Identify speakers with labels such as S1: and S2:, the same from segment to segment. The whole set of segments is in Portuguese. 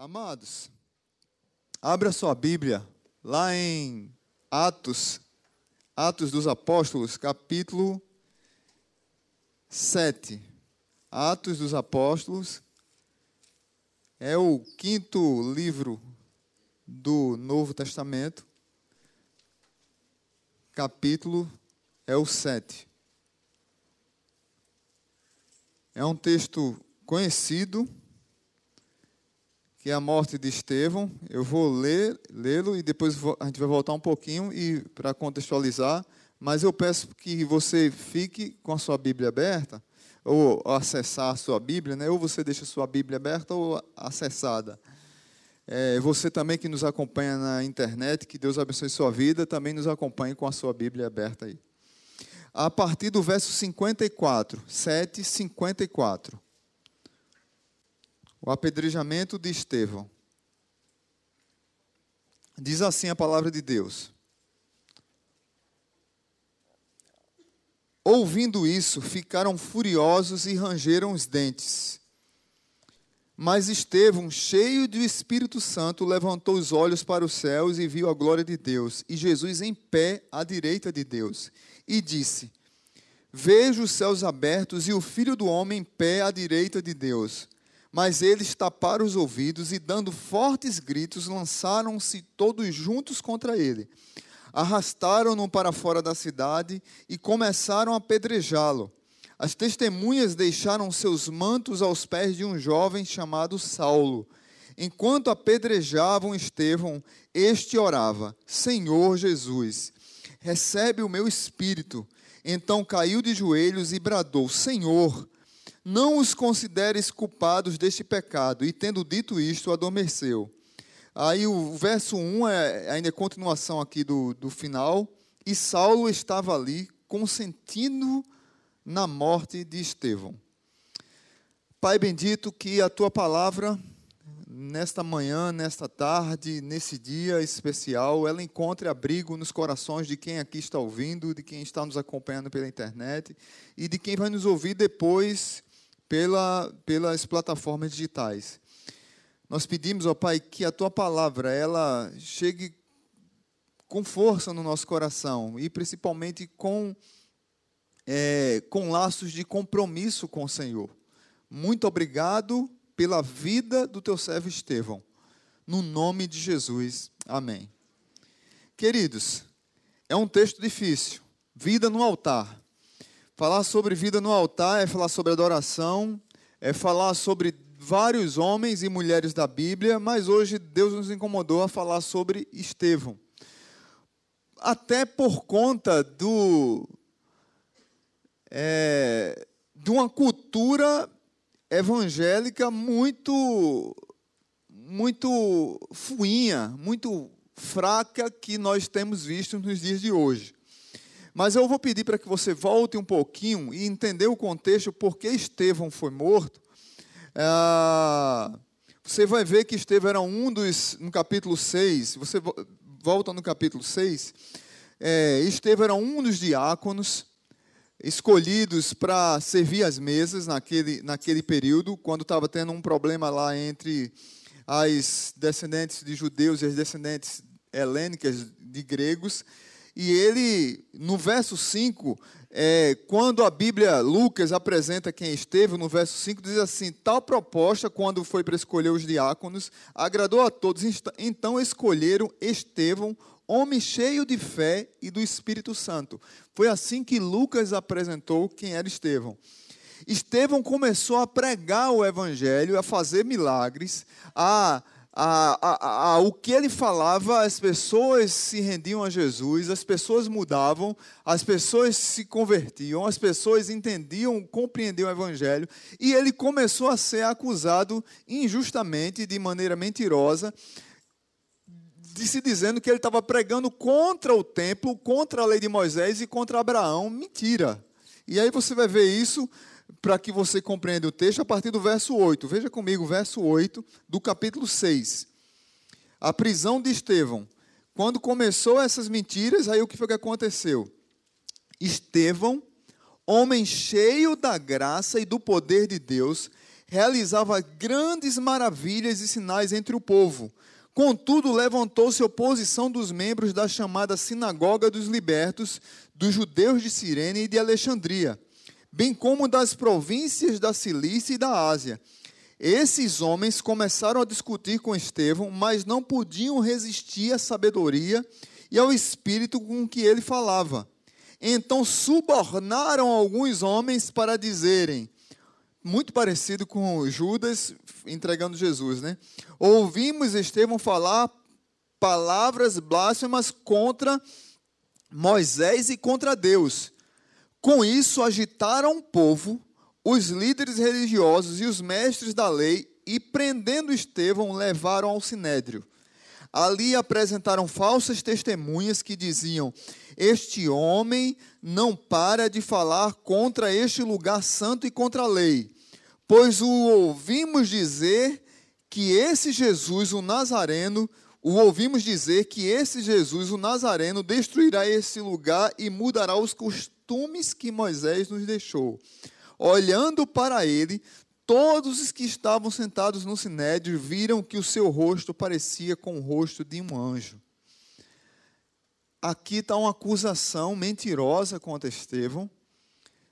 S1: Amados, abra sua Bíblia lá em Atos, Atos dos Apóstolos, capítulo 7. Atos dos Apóstolos é o quinto livro do Novo Testamento, capítulo é o 7. É um texto conhecido que é a morte de Estevão. Eu vou ler, lê-lo e depois a gente vai voltar um pouquinho e para contextualizar. Mas eu peço que você fique com a sua Bíblia aberta ou acessar a sua Bíblia, né? Ou você deixa a sua Bíblia aberta ou acessada. É, você também que nos acompanha na internet, que Deus abençoe sua vida, também nos acompanhe com a sua Bíblia aberta aí. A partir do verso 54, 7, 54 o apedrejamento de Estevão. Diz assim a palavra de Deus. Ouvindo isso, ficaram furiosos e rangeram os dentes. Mas Estevão, cheio do Espírito Santo, levantou os olhos para os céus e viu a glória de Deus, e Jesus em pé à direita de Deus, e disse: Vejo os céus abertos e o Filho do homem em pé à direita de Deus. Mas eles taparam os ouvidos e, dando fortes gritos, lançaram-se todos juntos contra ele. Arrastaram-no para fora da cidade e começaram a apedrejá-lo. As testemunhas deixaram seus mantos aos pés de um jovem chamado Saulo. Enquanto apedrejavam Estevão, este orava: Senhor Jesus, recebe o meu espírito. Então caiu de joelhos e bradou: Senhor, não os consideres culpados deste pecado. E tendo dito isto, adormeceu. Aí o verso 1 é ainda é continuação aqui do, do final. E Saulo estava ali, consentindo na morte de Estevão. Pai bendito, que a tua palavra, nesta manhã, nesta tarde, nesse dia especial, ela encontre abrigo nos corações de quem aqui está ouvindo, de quem está nos acompanhando pela internet e de quem vai nos ouvir depois pela, pelas plataformas digitais. Nós pedimos, ó Pai, que a tua palavra ela chegue com força no nosso coração e principalmente com é, com laços de compromisso com o Senhor. Muito obrigado pela vida do teu servo Estevão. No nome de Jesus. Amém. Queridos, é um texto difícil. Vida no altar. Falar sobre vida no altar é falar sobre adoração, é falar sobre vários homens e mulheres da Bíblia, mas hoje Deus nos incomodou a falar sobre Estevão. Até por conta do é, de uma cultura evangélica muito muito fuinha, muito fraca que nós temos visto nos dias de hoje. Mas eu vou pedir para que você volte um pouquinho e entender o contexto por que Estevão foi morto. É, você vai ver que Estevão era um dos, no capítulo 6, você volta no capítulo 6, é, Estevão era um dos diáconos escolhidos para servir as mesas naquele, naquele período, quando estava tendo um problema lá entre as descendentes de judeus e as descendentes helênicas de gregos. E ele, no verso 5, é, quando a Bíblia, Lucas, apresenta quem esteve, no verso 5, diz assim: Tal proposta, quando foi para escolher os diáconos, agradou a todos. Então escolheram Estevão, homem cheio de fé e do Espírito Santo. Foi assim que Lucas apresentou quem era Estevão. Estevão começou a pregar o evangelho, a fazer milagres, a a, a, a, o que ele falava, as pessoas se rendiam a Jesus, as pessoas mudavam, as pessoas se convertiam, as pessoas entendiam, compreendiam o Evangelho, e ele começou a ser acusado injustamente, de maneira mentirosa, de se dizendo que ele estava pregando contra o templo, contra a lei de Moisés e contra Abraão. Mentira. E aí você vai ver isso para que você compreenda o texto a partir do verso 8. Veja comigo verso 8 do capítulo 6. A prisão de Estevão. Quando começou essas mentiras, aí o que foi que aconteceu? Estevão, homem cheio da graça e do poder de Deus, realizava grandes maravilhas e sinais entre o povo. Contudo, levantou-se oposição dos membros da chamada Sinagoga dos Libertos, dos judeus de Cirene e de Alexandria, bem como das províncias da Cilícia e da Ásia. Esses homens começaram a discutir com Estevão, mas não podiam resistir à sabedoria e ao espírito com que ele falava. Então subornaram alguns homens para dizerem: muito parecido com Judas entregando Jesus, né? Ouvimos Estevão falar palavras blasfemas contra Moisés e contra Deus. Com isso, agitaram o povo, os líderes religiosos e os mestres da lei, e prendendo Estevão, levaram ao sinédrio. Ali apresentaram falsas testemunhas que diziam: Este homem não para de falar contra este lugar santo e contra a lei pois o ouvimos dizer que esse Jesus, o Nazareno, o ouvimos dizer que esse Jesus, o Nazareno, destruirá esse lugar e mudará os costumes que Moisés nos deixou. Olhando para ele, todos os que estavam sentados no sinédrio viram que o seu rosto parecia com o rosto de um anjo. Aqui está uma acusação mentirosa contra Estevão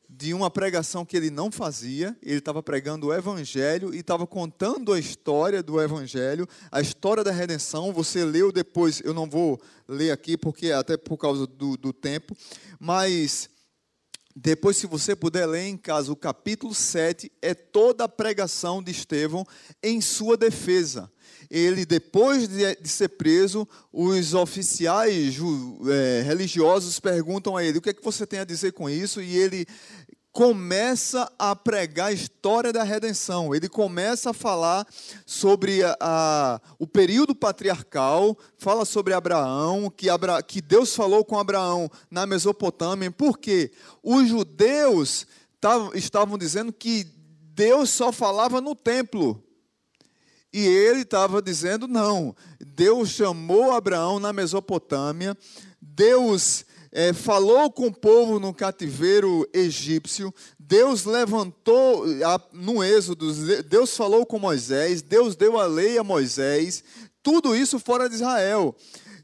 S1: de uma pregação que ele não fazia, ele estava pregando o Evangelho e estava contando a história do Evangelho, a história da redenção. Você leu depois, eu não vou ler aqui, porque até por causa do, do tempo, mas depois, se você puder ler em casa, o capítulo 7 é toda a pregação de Estevão em sua defesa ele, depois de, ser preso, os oficiais é, religiosos perguntam a ele: o que é que você tem a dizer com isso? E ele começa a pregar a história da redenção. Ele começa a falar sobre a, a, o período patriarcal, fala sobre Abraão, que, Abra, que Deus falou com Abraão na Mesopotâmia, porque os judeus tavam, estavam dizendo que Deus só falava no templo. E ele estava dizendo: não, Deus chamou Abraão na Mesopotâmia, Deus é, falou com o povo no cativeiro egípcio, Deus levantou no Êxodo, Deus falou com Moisés, Deus deu a lei a Moisés, tudo isso fora de Israel.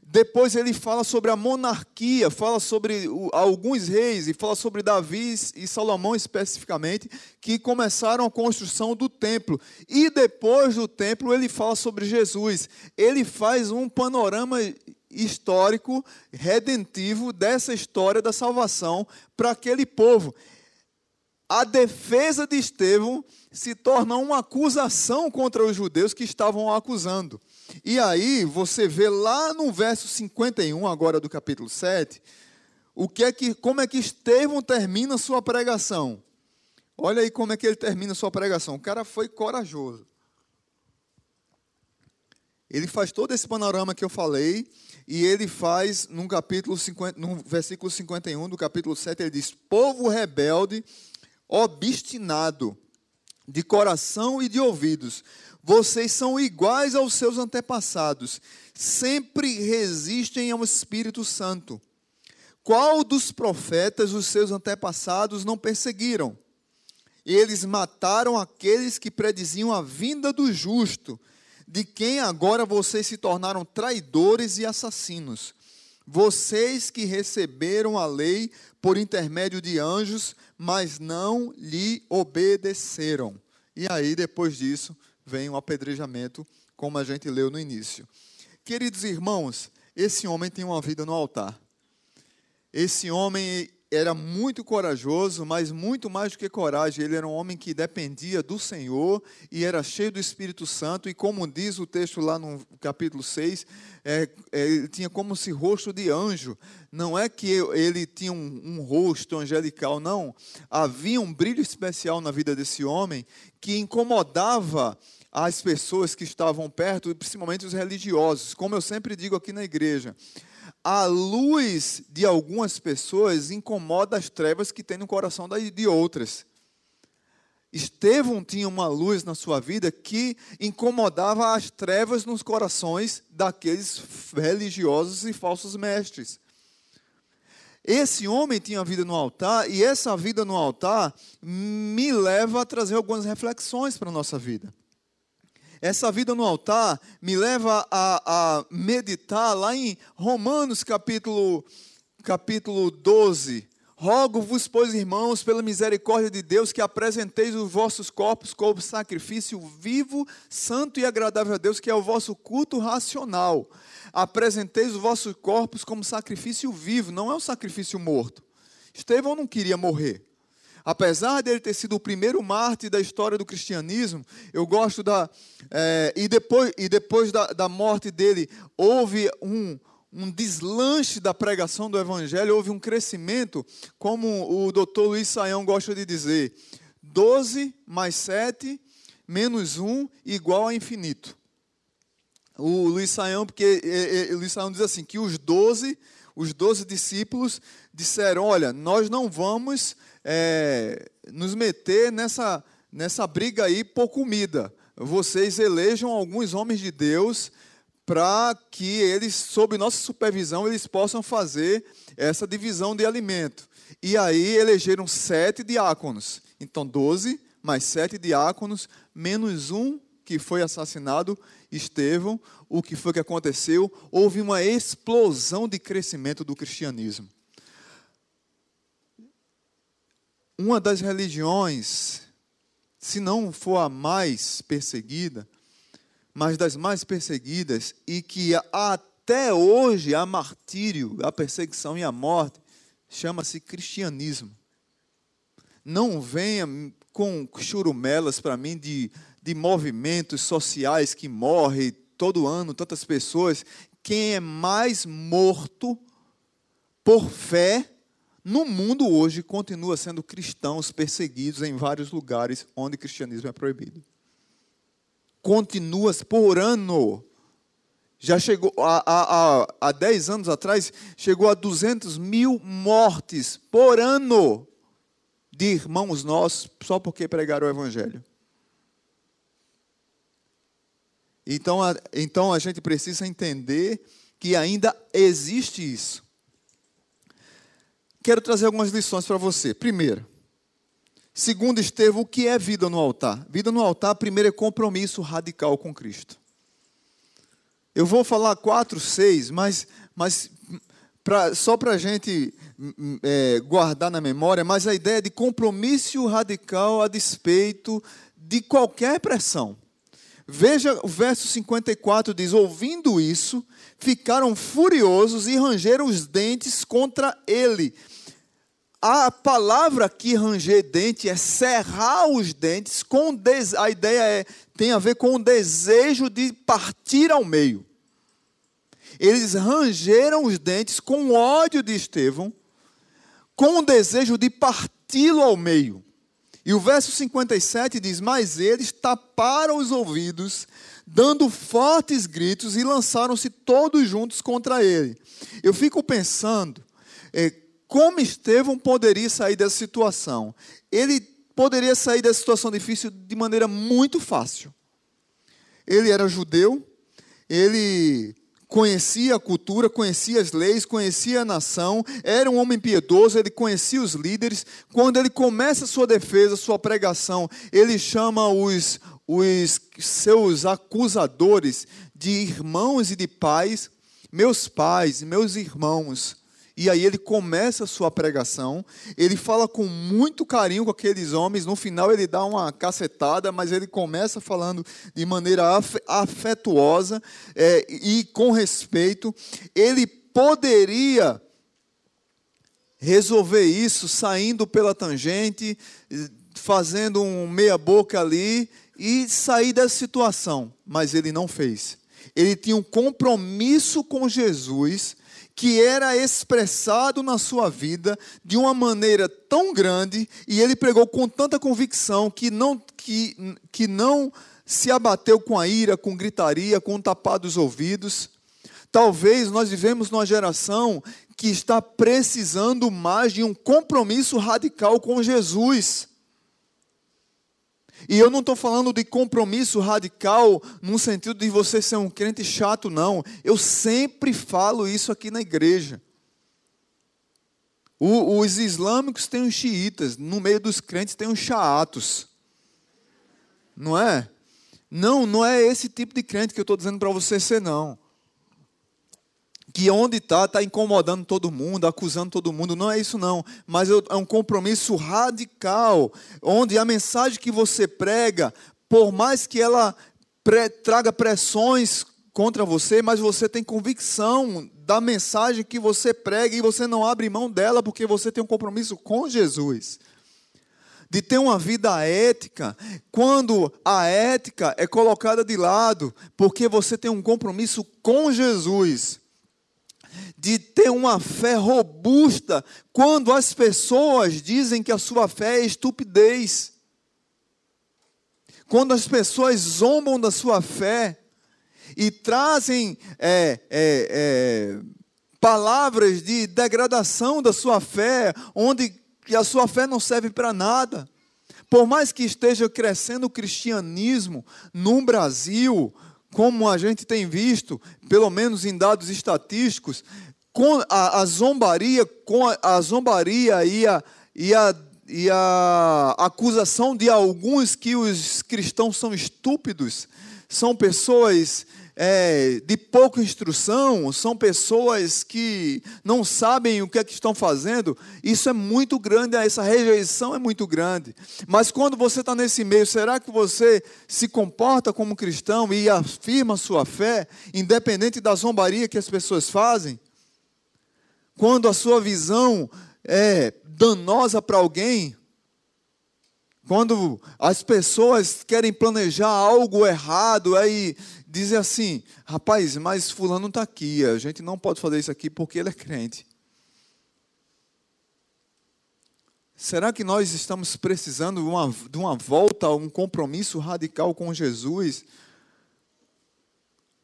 S1: Depois ele fala sobre a monarquia, fala sobre alguns reis e fala sobre Davi e Salomão especificamente, que começaram a construção do templo. E depois do templo ele fala sobre Jesus. Ele faz um panorama histórico, redentivo dessa história da salvação para aquele povo. A defesa de Estevão se torna uma acusação contra os judeus que estavam acusando. E aí você vê lá no verso 51 agora do capítulo 7, o que é que como é que Estevão termina sua pregação? Olha aí como é que ele termina sua pregação. O cara foi corajoso. Ele faz todo esse panorama que eu falei, e ele faz no capítulo 50, no versículo 51 do capítulo 7, ele diz: "Povo rebelde, obstinado, de coração e de ouvidos, vocês são iguais aos seus antepassados, sempre resistem ao Espírito Santo. Qual dos profetas os seus antepassados não perseguiram? Eles mataram aqueles que prediziam a vinda do justo, de quem agora vocês se tornaram traidores e assassinos. Vocês que receberam a lei por intermédio de anjos, mas não lhe obedeceram. E aí, depois disso, vem o apedrejamento, como a gente leu no início. Queridos irmãos, esse homem tem uma vida no altar. Esse homem era muito corajoso, mas muito mais do que coragem, ele era um homem que dependia do Senhor e era cheio do Espírito Santo, e como diz o texto lá no capítulo 6, é, é, ele tinha como se rosto de anjo. Não é que ele tinha um, um rosto angelical, não. Havia um brilho especial na vida desse homem que incomodava as pessoas que estavam perto, principalmente os religiosos. Como eu sempre digo aqui na igreja, a luz de algumas pessoas incomoda as trevas que tem no coração de outras. Estevão tinha uma luz na sua vida que incomodava as trevas nos corações daqueles religiosos e falsos mestres. esse homem tinha vida no altar e essa vida no altar me leva a trazer algumas reflexões para a nossa vida. Essa vida no altar me leva a, a meditar lá em Romanos capítulo, capítulo 12, Rogo-vos, pois, irmãos, pela misericórdia de Deus, que apresenteis os vossos corpos como sacrifício vivo, santo e agradável a Deus, que é o vosso culto racional. Apresenteis os vossos corpos como sacrifício vivo, não é um sacrifício morto. Estevão não queria morrer. Apesar dele ter sido o primeiro mártir da história do cristianismo, eu gosto da. É, e depois, e depois da, da morte dele, houve um um deslanche da pregação do Evangelho, houve um crescimento, como o doutor Luiz Saião gosta de dizer: 12 mais 7 menos 1 igual a infinito. O Luiz Saião, porque é, é, Luiz Saião diz assim: que os 12, os 12 discípulos disseram: olha, nós não vamos é, nos meter nessa, nessa briga aí por comida. Vocês elejam alguns homens de Deus para que eles, sob nossa supervisão, eles possam fazer essa divisão de alimento. E aí elegeram sete diáconos. Então, doze mais sete diáconos, menos um que foi assassinado, Estevão. O que foi que aconteceu? Houve uma explosão de crescimento do cristianismo. Uma das religiões, se não for a mais perseguida, mas das mais perseguidas, e que até hoje há martírio, a perseguição e a morte, chama-se cristianismo. Não venha com churumelas para mim de, de movimentos sociais que morrem todo ano, tantas pessoas. Quem é mais morto por fé no mundo hoje continua sendo cristãos perseguidos em vários lugares onde o cristianismo é proibido continuas por ano. Já chegou, há, há 10 anos atrás, chegou a 200 mil mortes por ano de irmãos nossos, só porque pregaram o Evangelho. Então a, então a gente precisa entender que ainda existe isso. Quero trazer algumas lições para você. Primeiro, Segundo Estevão, o que é vida no altar? Vida no altar, primeiro, é compromisso radical com Cristo. Eu vou falar quatro, seis, mas, mas pra, só para a gente é, guardar na memória, mas a ideia de compromisso radical a despeito de qualquer pressão. Veja o verso 54 diz: Ouvindo isso, ficaram furiosos e rangeram os dentes contra ele. A palavra aqui, ranger dente, é cerrar os dentes, com des... a ideia é, tem a ver com o desejo de partir ao meio. Eles rangeram os dentes com ódio de Estevão, com o desejo de parti-lo ao meio. E o verso 57 diz: Mas eles taparam os ouvidos, dando fortes gritos, e lançaram-se todos juntos contra ele. Eu fico pensando, é, como Estevão poderia sair dessa situação? Ele poderia sair dessa situação difícil de maneira muito fácil. Ele era judeu, ele conhecia a cultura, conhecia as leis, conhecia a nação, era um homem piedoso, ele conhecia os líderes. Quando ele começa a sua defesa, sua pregação, ele chama os, os seus acusadores de irmãos e de pais, meus pais, meus irmãos. E aí ele começa a sua pregação, ele fala com muito carinho com aqueles homens, no final ele dá uma cacetada, mas ele começa falando de maneira afetuosa é, e com respeito. Ele poderia resolver isso saindo pela tangente, fazendo um meia-boca ali e sair dessa situação, mas ele não fez. Ele tinha um compromisso com Jesus que era expressado na sua vida de uma maneira tão grande e ele pregou com tanta convicção que não, que, que não se abateu com a ira, com gritaria, com tapar dos ouvidos. Talvez nós vivemos numa geração que está precisando mais de um compromisso radical com Jesus. E eu não estou falando de compromisso radical no sentido de você ser um crente chato, não. Eu sempre falo isso aqui na igreja. O, os islâmicos têm os xiitas, no meio dos crentes tem os xaatos. Não é? Não, não é esse tipo de crente que eu estou dizendo para você ser, não. Que onde está, está incomodando todo mundo, acusando todo mundo. Não é isso, não. Mas é um compromisso radical, onde a mensagem que você prega, por mais que ela traga pressões contra você, mas você tem convicção da mensagem que você prega e você não abre mão dela porque você tem um compromisso com Jesus de ter uma vida ética, quando a ética é colocada de lado, porque você tem um compromisso com Jesus, de ter uma fé robusta, quando as pessoas dizem que a sua fé é estupidez, quando as pessoas zombam da sua fé e trazem é, é, é, palavras de degradação da sua fé, onde a sua fé não serve para nada. Por mais que esteja crescendo o cristianismo no Brasil, como a gente tem visto, pelo menos em dados estatísticos, com a, a zombaria, com a, a zombaria e a, e, a, e a acusação de alguns que os cristãos são estúpidos, são pessoas é, de pouca instrução, são pessoas que não sabem o que é que estão fazendo, isso é muito grande, essa rejeição é muito grande. Mas quando você está nesse meio, será que você se comporta como cristão e afirma sua fé, independente da zombaria que as pessoas fazem? Quando a sua visão é danosa para alguém, quando as pessoas querem planejar algo errado, aí dizem assim: rapaz, mas Fulano está aqui, a gente não pode fazer isso aqui porque ele é crente. Será que nós estamos precisando de uma, de uma volta, um compromisso radical com Jesus?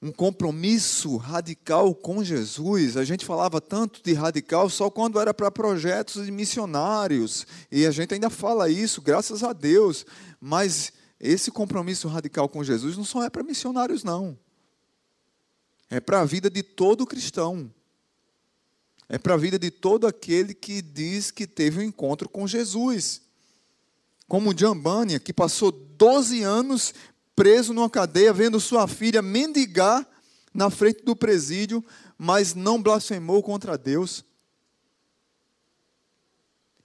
S1: Um compromisso radical com Jesus. A gente falava tanto de radical só quando era para projetos de missionários. E a gente ainda fala isso, graças a Deus. Mas esse compromisso radical com Jesus não só é para missionários, não. É para a vida de todo cristão. É para a vida de todo aquele que diz que teve um encontro com Jesus. Como Jambania, que passou 12 anos preso numa cadeia, vendo sua filha mendigar na frente do presídio, mas não blasfemou contra Deus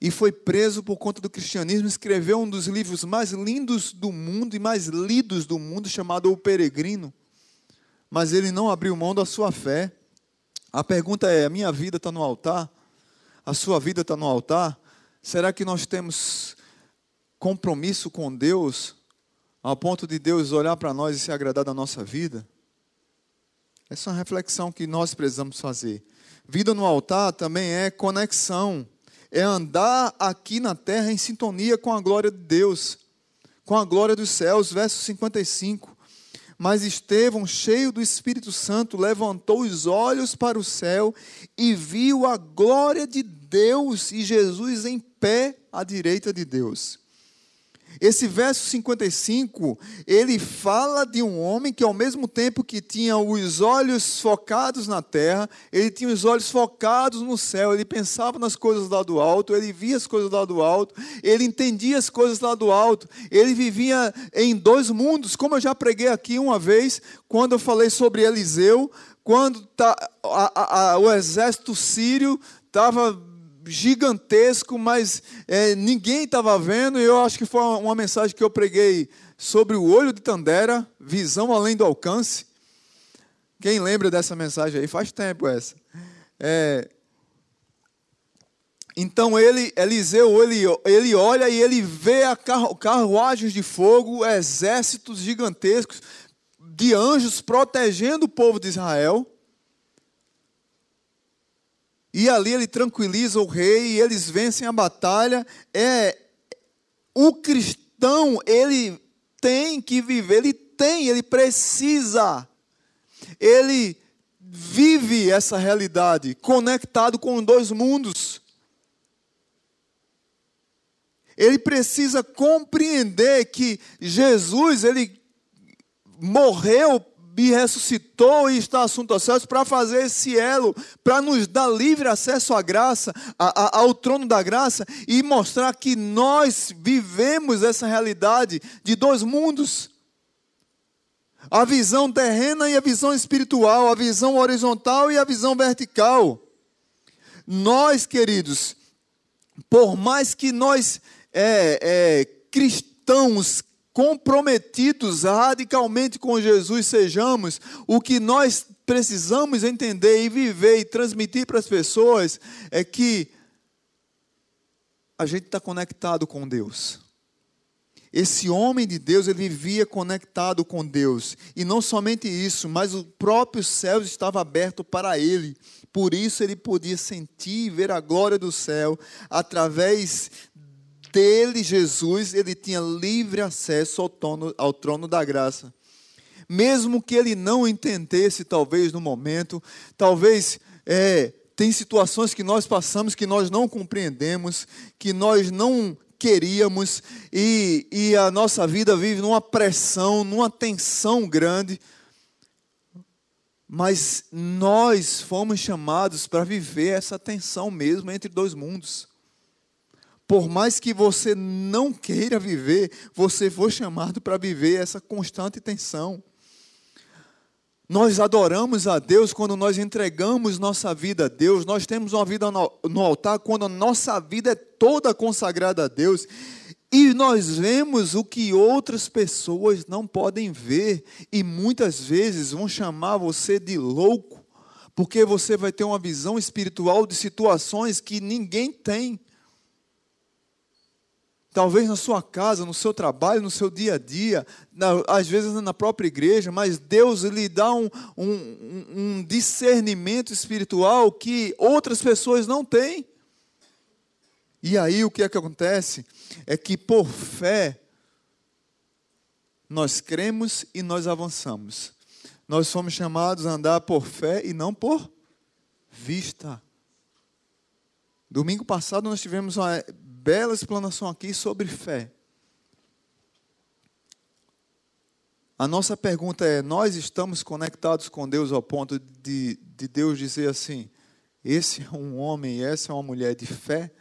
S1: e foi preso por conta do cristianismo, escreveu um dos livros mais lindos do mundo e mais lidos do mundo, chamado O Peregrino. Mas ele não abriu mão da sua fé. A pergunta é: a minha vida está no altar? A sua vida está no altar? Será que nós temos compromisso com Deus, ao ponto de Deus olhar para nós e se agradar da nossa vida? Essa é uma reflexão que nós precisamos fazer. Vida no altar também é conexão é andar aqui na terra em sintonia com a glória de Deus, com a glória dos céus, verso 55. Mas Estevão, cheio do Espírito Santo, levantou os olhos para o céu e viu a glória de Deus e Jesus em pé à direita de Deus. Esse verso 55, ele fala de um homem que, ao mesmo tempo que tinha os olhos focados na terra, ele tinha os olhos focados no céu, ele pensava nas coisas lá do alto, ele via as coisas lá do alto, ele entendia as coisas lá do alto, ele vivia em dois mundos, como eu já preguei aqui uma vez, quando eu falei sobre Eliseu, quando tá, a, a, a, o exército sírio estava gigantesco, mas é, ninguém estava vendo, e eu acho que foi uma mensagem que eu preguei sobre o olho de Tandera, visão além do alcance. Quem lembra dessa mensagem aí? Faz tempo essa. É, então ele, Eliseu, ele, ele olha e ele vê a carru, carruagens de fogo, exércitos gigantescos de anjos protegendo o povo de Israel. E ali ele tranquiliza o rei e eles vencem a batalha. É o cristão, ele tem que viver, ele tem, ele precisa. Ele vive essa realidade conectado com dois mundos. Ele precisa compreender que Jesus, ele morreu e ressuscitou e está assunto aos céus para fazer esse elo, para nos dar livre acesso à graça, a, a, ao trono da graça e mostrar que nós vivemos essa realidade de dois mundos. A visão terrena e a visão espiritual, a visão horizontal e a visão vertical. Nós, queridos, por mais que nós é, é, cristãos comprometidos radicalmente com Jesus sejamos, o que nós precisamos entender e viver e transmitir para as pessoas é que a gente está conectado com Deus. Esse homem de Deus, ele vivia conectado com Deus. E não somente isso, mas o próprio céu estava aberto para ele. Por isso ele podia sentir e ver a glória do céu através dele, Jesus, ele tinha livre acesso ao trono, ao trono da graça. Mesmo que ele não entendesse, talvez no momento, talvez é, tem situações que nós passamos que nós não compreendemos, que nós não queríamos, e, e a nossa vida vive numa pressão, numa tensão grande. Mas nós fomos chamados para viver essa tensão mesmo entre dois mundos. Por mais que você não queira viver, você foi chamado para viver essa constante tensão. Nós adoramos a Deus quando nós entregamos nossa vida a Deus. Nós temos uma vida no altar quando a nossa vida é toda consagrada a Deus. E nós vemos o que outras pessoas não podem ver. E muitas vezes vão chamar você de louco, porque você vai ter uma visão espiritual de situações que ninguém tem. Talvez na sua casa, no seu trabalho, no seu dia a dia, na, às vezes na própria igreja, mas Deus lhe dá um, um, um discernimento espiritual que outras pessoas não têm. E aí o que é que acontece? É que por fé, nós cremos e nós avançamos. Nós somos chamados a andar por fé e não por vista. Domingo passado nós tivemos uma bela explanação aqui sobre fé. A nossa pergunta é: nós estamos conectados com Deus ao ponto de, de Deus dizer assim: esse é um homem, essa é uma mulher de fé?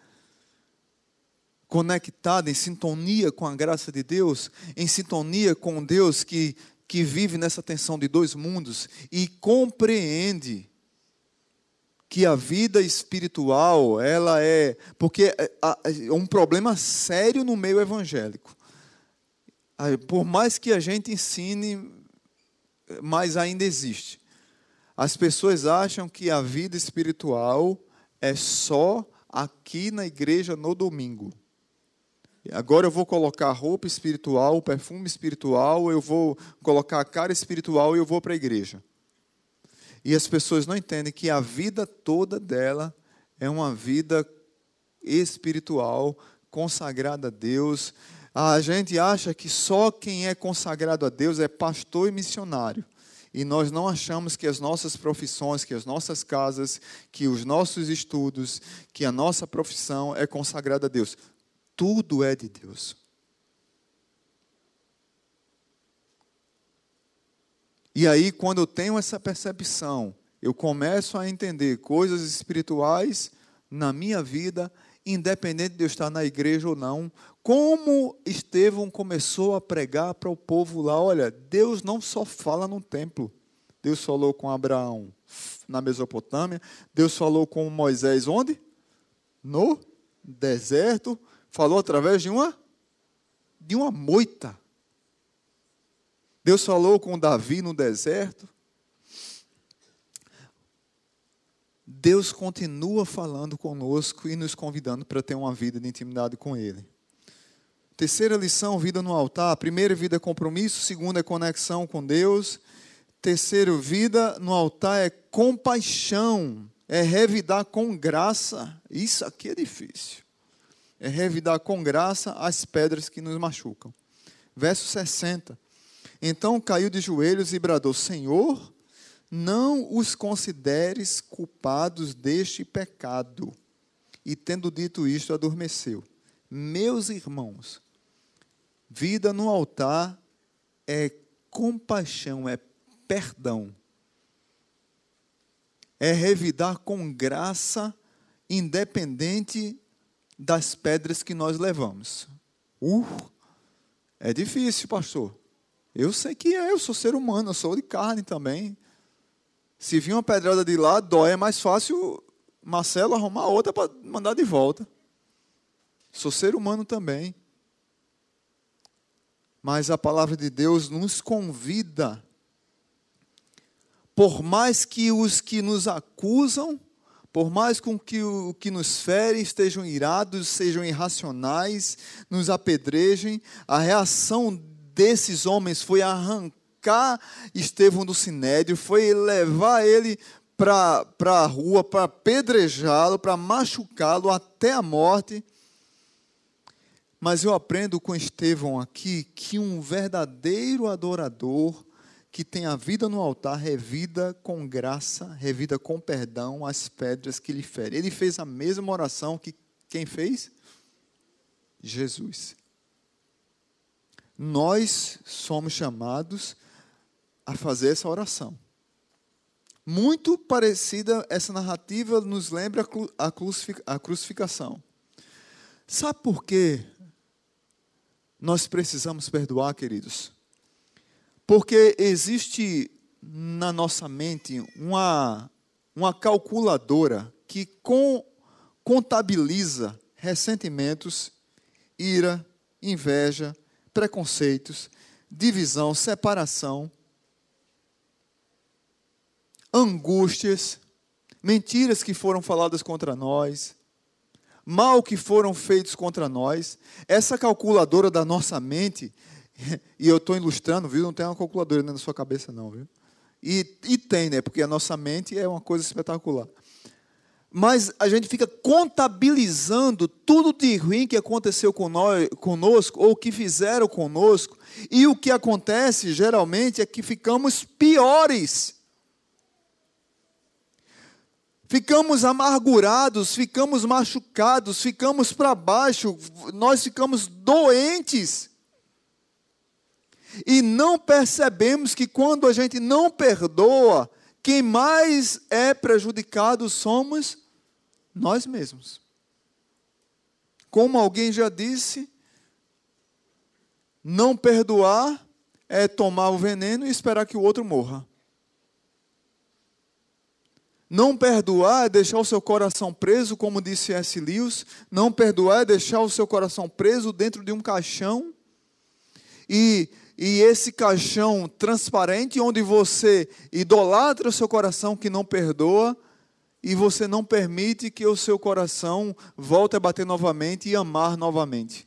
S1: Conectada, em sintonia com a graça de Deus, em sintonia com Deus que, que vive nessa tensão de dois mundos e compreende que a vida espiritual, ela é. Porque é, é um problema sério no meio evangélico. Por mais que a gente ensine, mas ainda existe. As pessoas acham que a vida espiritual é só aqui na igreja no domingo. Agora eu vou colocar roupa espiritual, perfume espiritual, eu vou colocar a cara espiritual e eu vou para a igreja. E as pessoas não entendem que a vida toda dela é uma vida espiritual, consagrada a Deus. A gente acha que só quem é consagrado a Deus é pastor e missionário. E nós não achamos que as nossas profissões, que as nossas casas, que os nossos estudos, que a nossa profissão é consagrada a Deus. Tudo é de Deus. E aí, quando eu tenho essa percepção, eu começo a entender coisas espirituais na minha vida, independente de eu estar na igreja ou não, como Estevão começou a pregar para o povo lá: olha, Deus não só fala no templo, Deus falou com Abraão na Mesopotâmia, Deus falou com Moisés onde? No deserto, falou através de uma de uma moita. Deus falou com Davi no deserto. Deus continua falando conosco e nos convidando para ter uma vida de intimidade com Ele. Terceira lição, vida no altar. Primeira, vida é compromisso. Segunda é conexão com Deus. Terceiro, vida no altar é compaixão. É revidar com graça. Isso aqui é difícil. É revidar com graça as pedras que nos machucam. Verso 60. Então caiu de joelhos e bradou: Senhor, não os consideres culpados deste pecado. E tendo dito isto, adormeceu. Meus irmãos, vida no altar é compaixão, é perdão. É revidar com graça, independente das pedras que nós levamos. Uh, é difícil, pastor. Eu sei que é, eu sou ser humano, eu sou de carne também. Se vir uma pedrada de lá, dói, é mais fácil Marcelo arrumar outra para mandar de volta. Sou ser humano também. Mas a palavra de Deus nos convida, por mais que os que nos acusam, por mais com que o que nos fere estejam irados, sejam irracionais, nos apedrejem, a reação desses homens foi arrancar Estevão do sinédrio, foi levar ele para a rua, para apedrejá-lo, para machucá-lo até a morte. Mas eu aprendo com Estevão aqui que um verdadeiro adorador que tem a vida no altar revida com graça, revida com perdão as pedras que lhe ferem. Ele fez a mesma oração que quem fez? Jesus. Nós somos chamados a fazer essa oração. Muito parecida, essa narrativa nos lembra a crucificação. Sabe por quê nós precisamos perdoar, queridos. Porque existe na nossa mente uma, uma calculadora que com, contabiliza ressentimentos, ira, inveja, preconceitos, divisão, separação, angústias, mentiras que foram faladas contra nós, mal que foram feitos contra nós. Essa calculadora da nossa mente, e eu estou ilustrando, viu? Não tem uma calculadora na sua cabeça, não, viu? E, e tem, né? Porque a nossa mente é uma coisa espetacular. Mas a gente fica contabilizando tudo de ruim que aconteceu conosco, ou que fizeram conosco, e o que acontece geralmente é que ficamos piores ficamos amargurados, ficamos machucados, ficamos para baixo, nós ficamos doentes. E não percebemos que quando a gente não perdoa, quem mais é prejudicado somos nós mesmos. Como alguém já disse, não perdoar é tomar o veneno e esperar que o outro morra. Não perdoar é deixar o seu coração preso, como disse S. Lewis. Não perdoar é deixar o seu coração preso dentro de um caixão. E, e esse caixão transparente, onde você idolatra o seu coração que não perdoa, e você não permite que o seu coração volte a bater novamente e amar novamente.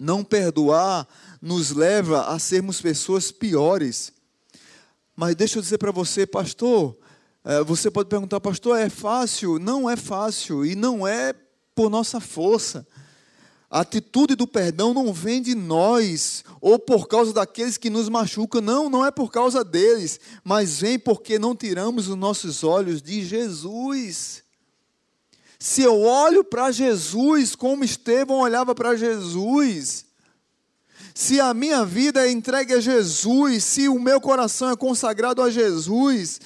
S1: Não perdoar nos leva a sermos pessoas piores. Mas deixa eu dizer para você, pastor, é, você pode perguntar, pastor, é fácil? Não é fácil e não é por nossa força. A atitude do perdão não vem de nós ou por causa daqueles que nos machucam. Não, não é por causa deles, mas vem porque não tiramos os nossos olhos de Jesus. Se eu olho para Jesus como Estevão olhava para Jesus, se a minha vida é entregue a Jesus, se o meu coração é consagrado a Jesus,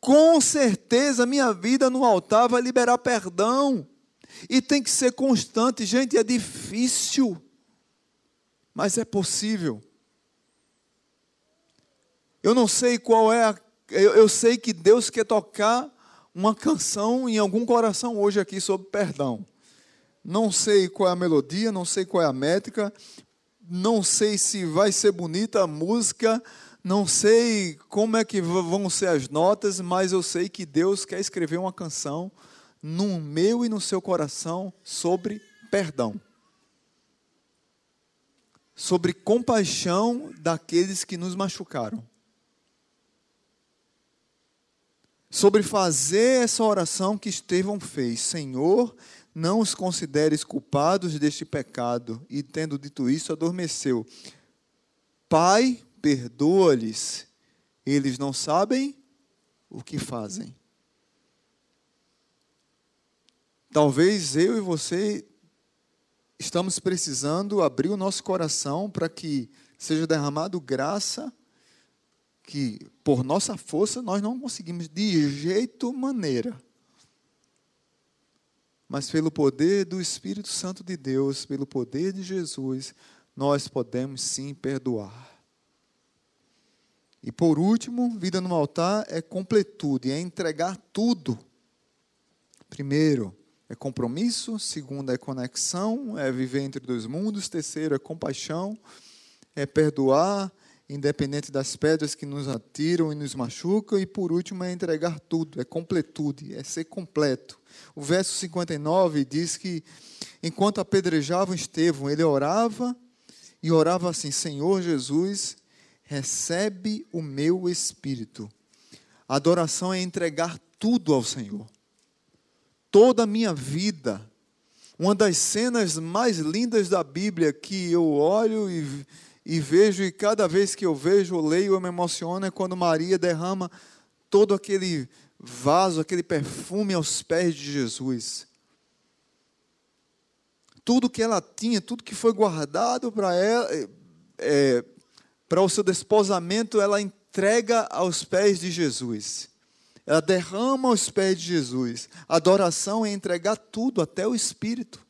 S1: com certeza minha vida no altar vai liberar perdão. E tem que ser constante. Gente, é difícil, mas é possível. Eu não sei qual é a. Eu, eu sei que Deus quer tocar uma canção em algum coração hoje aqui sobre perdão. Não sei qual é a melodia, não sei qual é a métrica, não sei se vai ser bonita a música, não sei como é que vão ser as notas, mas eu sei que Deus quer escrever uma canção no meu e no seu coração sobre perdão. Sobre compaixão daqueles que nos machucaram. Sobre fazer essa oração que Estevão fez: Senhor, não os consideres culpados deste pecado. E tendo dito isso, adormeceu. Pai, perdoa-lhes, eles não sabem o que fazem. Talvez eu e você estamos precisando abrir o nosso coração para que seja derramado graça que por nossa força nós não conseguimos de jeito maneira. Mas pelo poder do Espírito Santo de Deus, pelo poder de Jesus, nós podemos sim perdoar. E por último, vida no altar é completude, é entregar tudo. Primeiro, é compromisso. Segundo, é conexão, é viver entre dois mundos. Terceiro, é compaixão, é perdoar, independente das pedras que nos atiram e nos machucam. E por último, é entregar tudo, é completude, é ser completo. O verso 59 diz que, enquanto apedrejavam Estevão, ele orava e orava assim: Senhor Jesus, recebe o meu espírito. A adoração é entregar tudo ao Senhor. Toda a minha vida. Uma das cenas mais lindas da Bíblia que eu olho e, e vejo, e cada vez que eu vejo ou leio, eu me emociono, é quando Maria derrama todo aquele vaso, aquele perfume aos pés de Jesus. Tudo que ela tinha, tudo que foi guardado para ela, é, para o seu desposamento, ela entrega aos pés de Jesus. Ela derrama aos pés de Jesus. Adoração é entregar tudo, até o Espírito.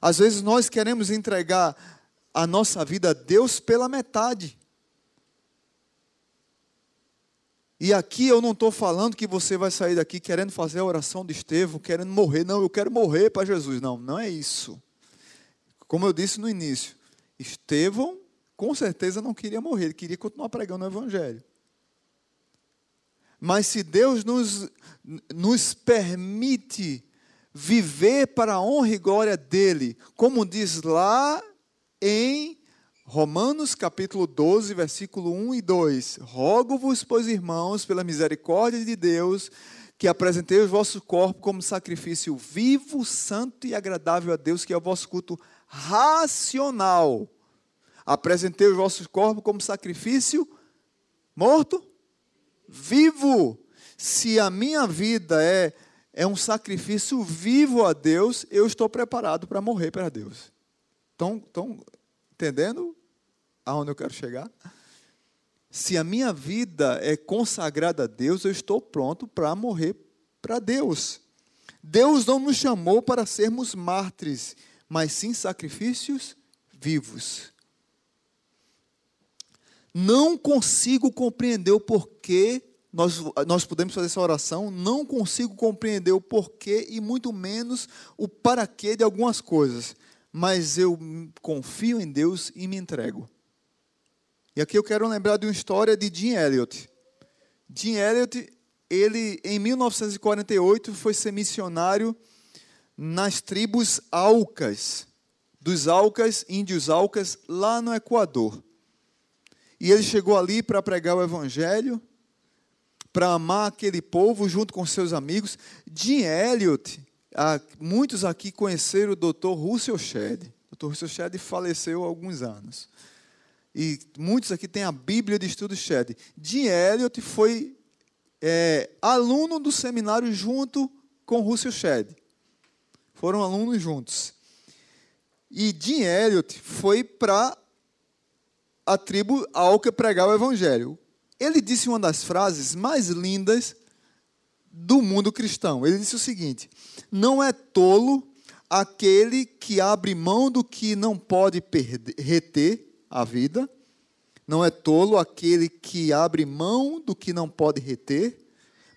S1: Às vezes nós queremos entregar a nossa vida a Deus pela metade. E aqui eu não estou falando que você vai sair daqui querendo fazer a oração de Estevão, querendo morrer. Não, eu quero morrer para Jesus. Não, não é isso. Como eu disse no início, Estevão com certeza não queria morrer, ele queria continuar pregando o Evangelho. Mas se Deus nos, nos permite viver para a honra e glória dele, como diz lá em Romanos capítulo 12, versículo 1 e 2: Rogo-vos, pois irmãos, pela misericórdia de Deus, que apresentei o vosso corpo como sacrifício vivo, santo e agradável a Deus, que é o vosso culto racional. Apresentei os vossos corpos como sacrifício morto, vivo. Se a minha vida é, é um sacrifício vivo a Deus, eu estou preparado para morrer para Deus. Estão, entendendo aonde eu quero chegar? Se a minha vida é consagrada a Deus, eu estou pronto para morrer para Deus. Deus não nos chamou para sermos mártires, mas sim sacrifícios vivos. Não consigo compreender o porquê nós, nós podemos fazer essa oração, não consigo compreender o porquê e muito menos o para quê de algumas coisas, mas eu confio em Deus e me entrego. E aqui eu quero lembrar de uma história de Jim Elliot. Jim Elliot, ele em 1948 foi ser missionário nas tribos Aucas, dos Aucas, índios Aucas, lá no Equador. E ele chegou ali para pregar o evangelho, para amar aquele povo junto com seus amigos. Jim Elliot, muitos aqui conheceram o Dr. Russell Shedd. O Dr. Russell Shedd faleceu há alguns anos. E muitos aqui têm a Bíblia de Estudo Shedd. Jim Elliot foi é, aluno do seminário junto com Russell Shedd. Foram alunos juntos. E Jim Elliot foi para a tribo ao que pregar o evangelho. Ele disse uma das frases mais lindas do mundo cristão. Ele disse o seguinte: Não é tolo aquele que abre mão do que não pode perder, reter a vida. Não é tolo aquele que abre mão do que não pode reter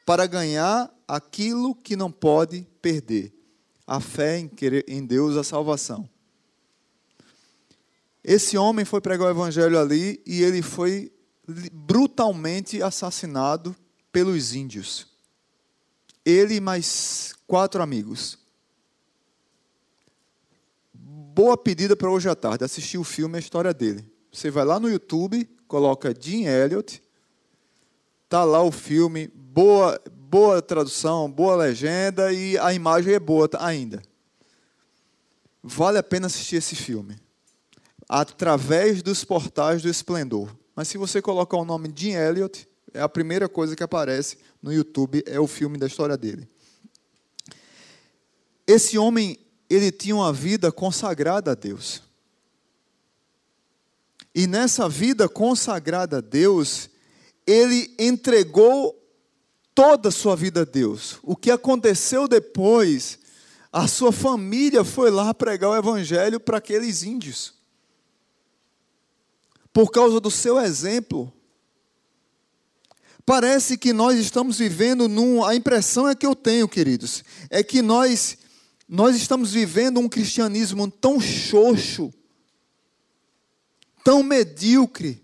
S1: para ganhar aquilo que não pode perder. A fé em Deus, a salvação. Esse homem foi pregar o evangelho ali e ele foi brutalmente assassinado pelos índios. Ele e mais quatro amigos. Boa pedida para hoje à tarde, assistir o filme, a história dele. Você vai lá no YouTube, coloca Jim Elliot, tá lá o filme, boa, boa tradução, boa legenda e a imagem é boa ainda. Vale a pena assistir esse filme através dos portais do esplendor. Mas se você colocar o nome Jim Elliot, é a primeira coisa que aparece no YouTube, é o filme da história dele. Esse homem, ele tinha uma vida consagrada a Deus. E nessa vida consagrada a Deus, ele entregou toda a sua vida a Deus. O que aconteceu depois, a sua família foi lá pregar o evangelho para aqueles índios. Por causa do seu exemplo. Parece que nós estamos vivendo num. A impressão é que eu tenho, queridos, é que nós, nós estamos vivendo um cristianismo tão xoxo, tão medíocre,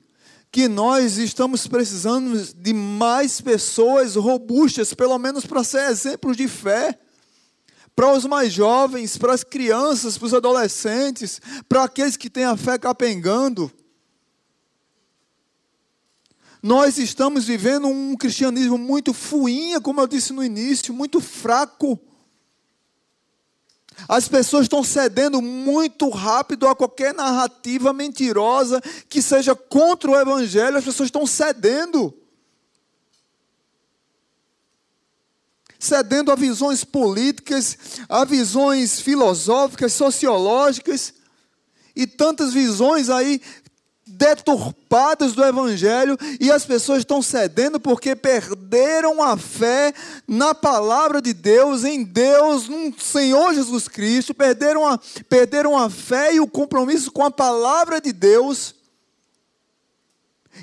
S1: que nós estamos precisando de mais pessoas robustas, pelo menos para ser exemplos de fé. Para os mais jovens, para as crianças, para os adolescentes, para aqueles que têm a fé capengando. Nós estamos vivendo um cristianismo muito fuinha, como eu disse no início, muito fraco. As pessoas estão cedendo muito rápido a qualquer narrativa mentirosa que seja contra o Evangelho, as pessoas estão cedendo. Cedendo a visões políticas, a visões filosóficas, sociológicas, e tantas visões aí deturpadas do Evangelho e as pessoas estão cedendo porque perderam a fé na palavra de Deus, em Deus, no Senhor Jesus Cristo, perderam a, perderam a fé e o compromisso com a palavra de Deus.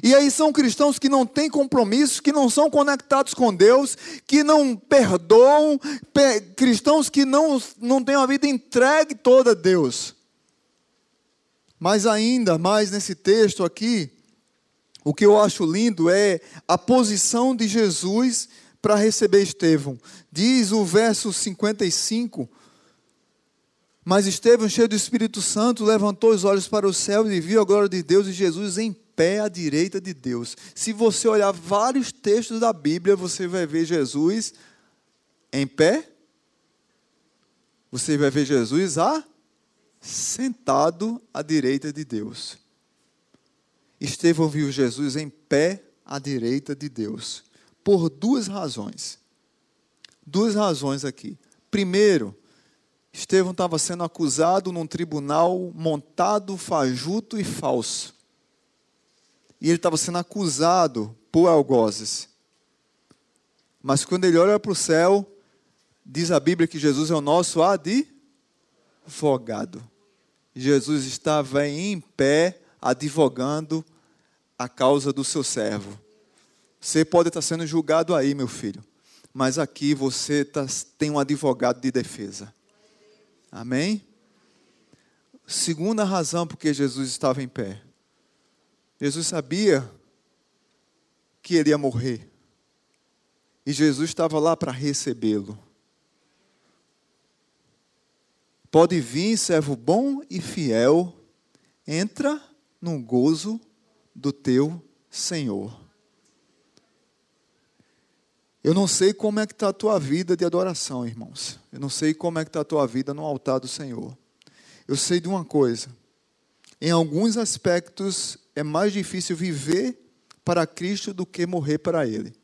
S1: E aí são cristãos que não têm compromissos, que não são conectados com Deus, que não perdoam, cristãos que não, não têm a vida entregue toda a Deus. Mas ainda mais nesse texto aqui, o que eu acho lindo é a posição de Jesus para receber Estevão. Diz o verso 55. Mas Estevão, cheio do Espírito Santo, levantou os olhos para o céu e viu a glória de Deus e Jesus em pé à direita de Deus. Se você olhar vários textos da Bíblia, você vai ver Jesus em pé. Você vai ver Jesus a sentado à direita de Deus. Estevão viu Jesus em pé à direita de Deus, por duas razões. Duas razões aqui. Primeiro, Estevão estava sendo acusado num tribunal montado, fajuto e falso. E ele estava sendo acusado por algozes. Mas quando ele olha para o céu, diz a Bíblia que Jesus é o nosso advogado. Jesus estava em pé advogando a causa do seu servo. Você pode estar sendo julgado aí, meu filho, mas aqui você tá, tem um advogado de defesa. Amém? Segunda razão porque Jesus estava em pé. Jesus sabia que ele ia morrer. E Jesus estava lá para recebê-lo. Pode vir, servo bom e fiel, entra no gozo do teu Senhor. Eu não sei como é que está a tua vida de adoração, irmãos. Eu não sei como é que está a tua vida no altar do Senhor. Eu sei de uma coisa. Em alguns aspectos é mais difícil viver para Cristo do que morrer para Ele.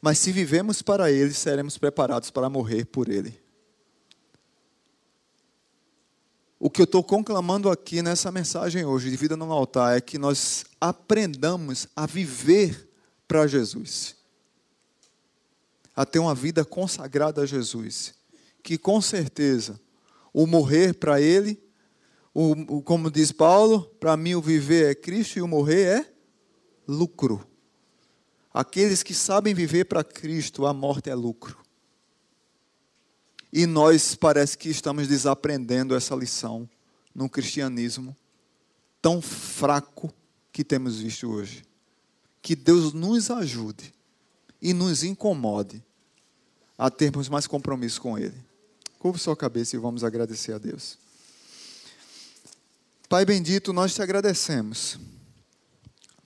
S1: Mas se vivemos para Ele, seremos preparados para morrer por Ele. O que eu estou conclamando aqui nessa mensagem hoje, de vida no altar, é que nós aprendamos a viver para Jesus, a ter uma vida consagrada a Jesus, que com certeza o morrer para Ele, o, o, como diz Paulo, para mim o viver é Cristo e o morrer é lucro. Aqueles que sabem viver para Cristo, a morte é lucro. E nós parece que estamos desaprendendo essa lição no cristianismo tão fraco que temos visto hoje. Que Deus nos ajude e nos incomode a termos mais compromisso com Ele. Curva sua cabeça e vamos agradecer a Deus. Pai bendito, nós te agradecemos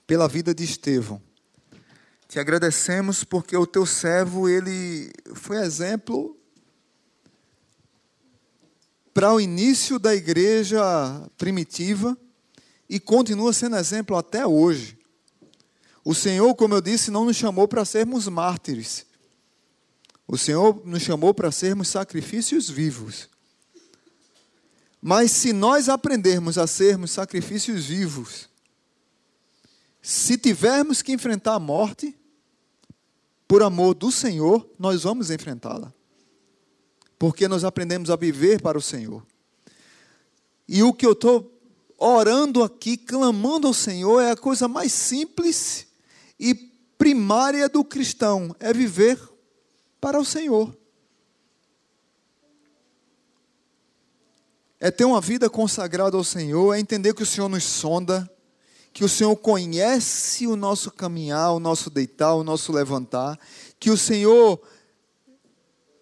S1: pela vida de Estevão. Te agradecemos porque o teu servo, ele foi exemplo para o início da igreja primitiva e continua sendo exemplo até hoje. O Senhor, como eu disse, não nos chamou para sermos mártires. O Senhor nos chamou para sermos sacrifícios vivos. Mas se nós aprendermos a sermos sacrifícios vivos, se tivermos que enfrentar a morte, por amor do Senhor, nós vamos enfrentá-la. Porque nós aprendemos a viver para o Senhor. E o que eu estou orando aqui, clamando ao Senhor, é a coisa mais simples e primária do cristão: é viver para o Senhor. É ter uma vida consagrada ao Senhor, é entender que o Senhor nos sonda, que o Senhor conhece o nosso caminhar, o nosso deitar, o nosso levantar, que o Senhor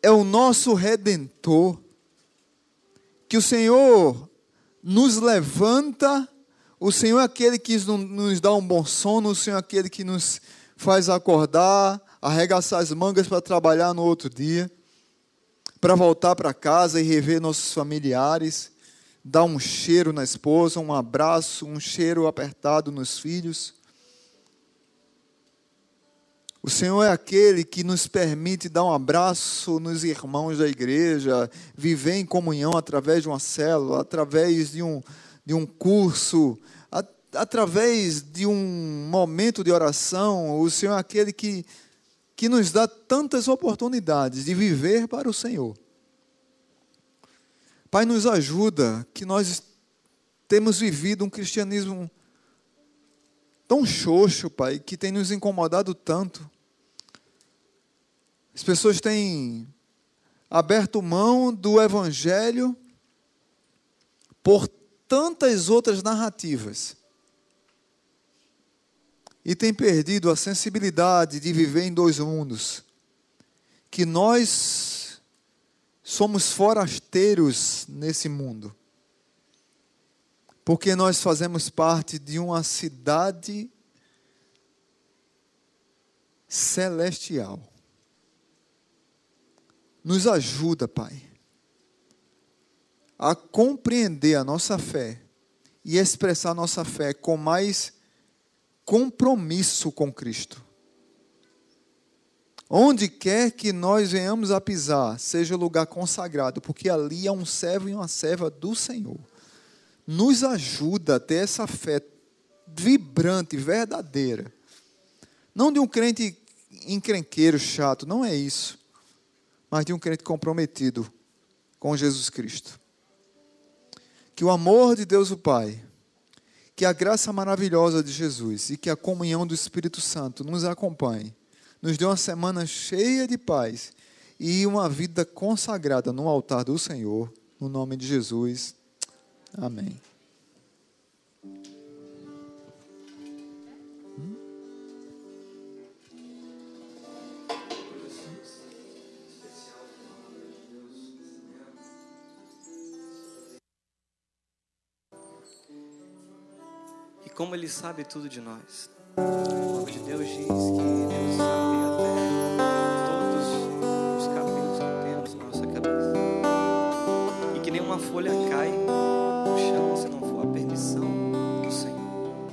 S1: é o nosso redentor, que o Senhor nos levanta, o Senhor é aquele que nos dá um bom sono, o Senhor é aquele que nos faz acordar, arregaçar as mangas para trabalhar no outro dia para voltar para casa e rever nossos familiares, dar um cheiro na esposa, um abraço, um cheiro apertado nos filhos. O Senhor é aquele que nos permite dar um abraço nos irmãos da igreja, viver em comunhão através de uma célula, através de um, de um curso, através de um momento de oração. O Senhor é aquele que que nos dá tantas oportunidades de viver para o Senhor. Pai, nos ajuda que nós temos vivido um cristianismo tão xoxo, Pai, que tem nos incomodado tanto. As pessoas têm aberto mão do Evangelho por tantas outras narrativas e tem perdido a sensibilidade de viver em dois mundos. Que nós somos forasteiros nesse mundo. Porque nós fazemos parte de uma cidade celestial. Nos ajuda, Pai, a compreender a nossa fé e expressar a nossa fé com mais compromisso com Cristo. Onde quer que nós venhamos a pisar, seja lugar consagrado, porque ali é um servo e uma serva do Senhor. Nos ajuda a ter essa fé vibrante, verdadeira. Não de um crente encrenqueiro, chato, não é isso. Mas de um crente comprometido com Jesus Cristo. Que o amor de Deus o Pai que a graça maravilhosa de Jesus e que a comunhão do Espírito Santo nos acompanhe, nos dê uma semana cheia de paz e uma vida consagrada no altar do Senhor, no nome de Jesus. Amém.
S2: Como Ele sabe tudo de nós. A de Deus diz que Deus sabe até todos os cabelos que temos na nossa cabeça. E que nenhuma folha cai no chão se não for a permissão do Senhor.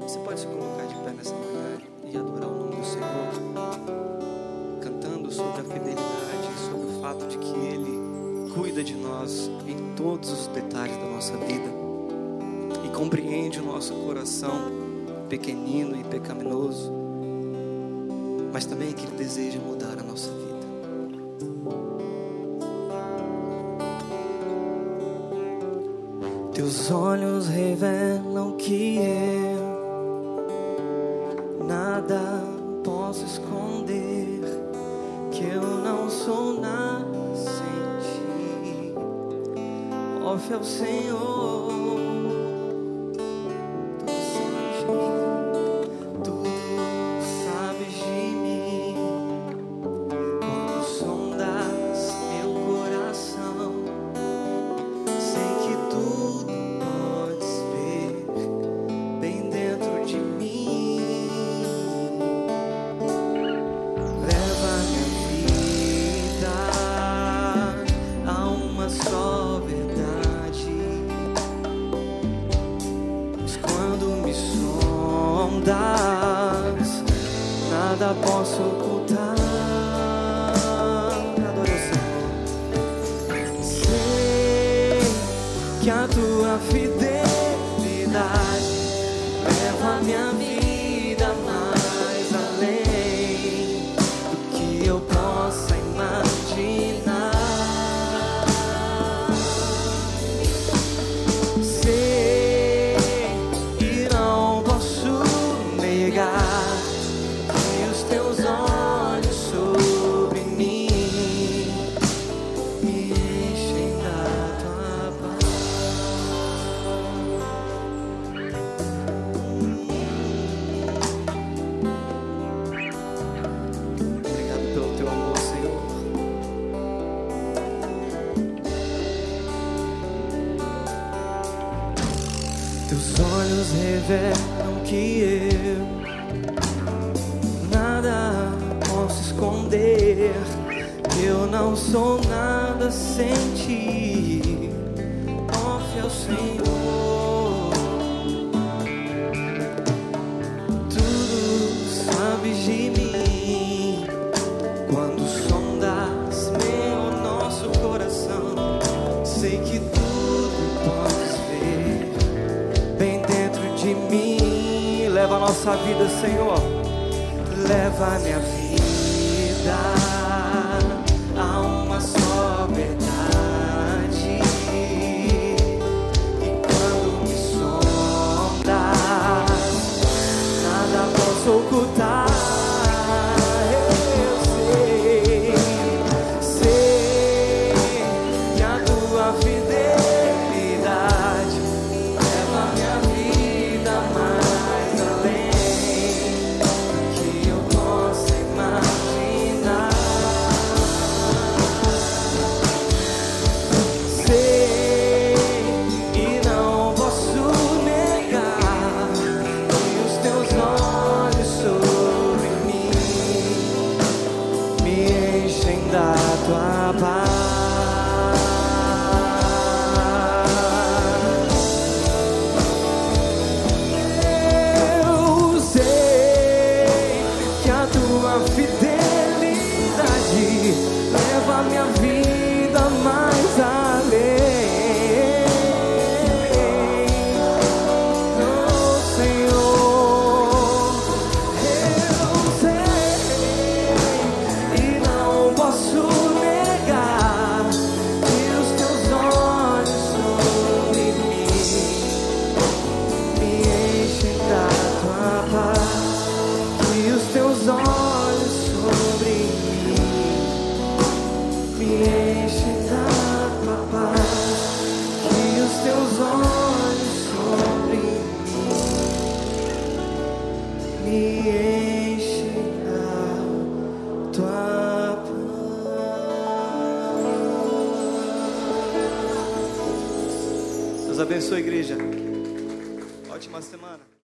S2: Você pode se colocar de pé nessa manhã e adorar o nome do Senhor, cantando sobre a fidelidade, sobre o fato de que Ele cuida de nós em todos os detalhes da nossa vida compreende o nosso coração pequenino e pecaminoso, mas também que Ele deseja mudar a nossa vida. Teus olhos revelam que eu nada posso esconder, que eu não sou nada sem ti. Ó fiel Senhor.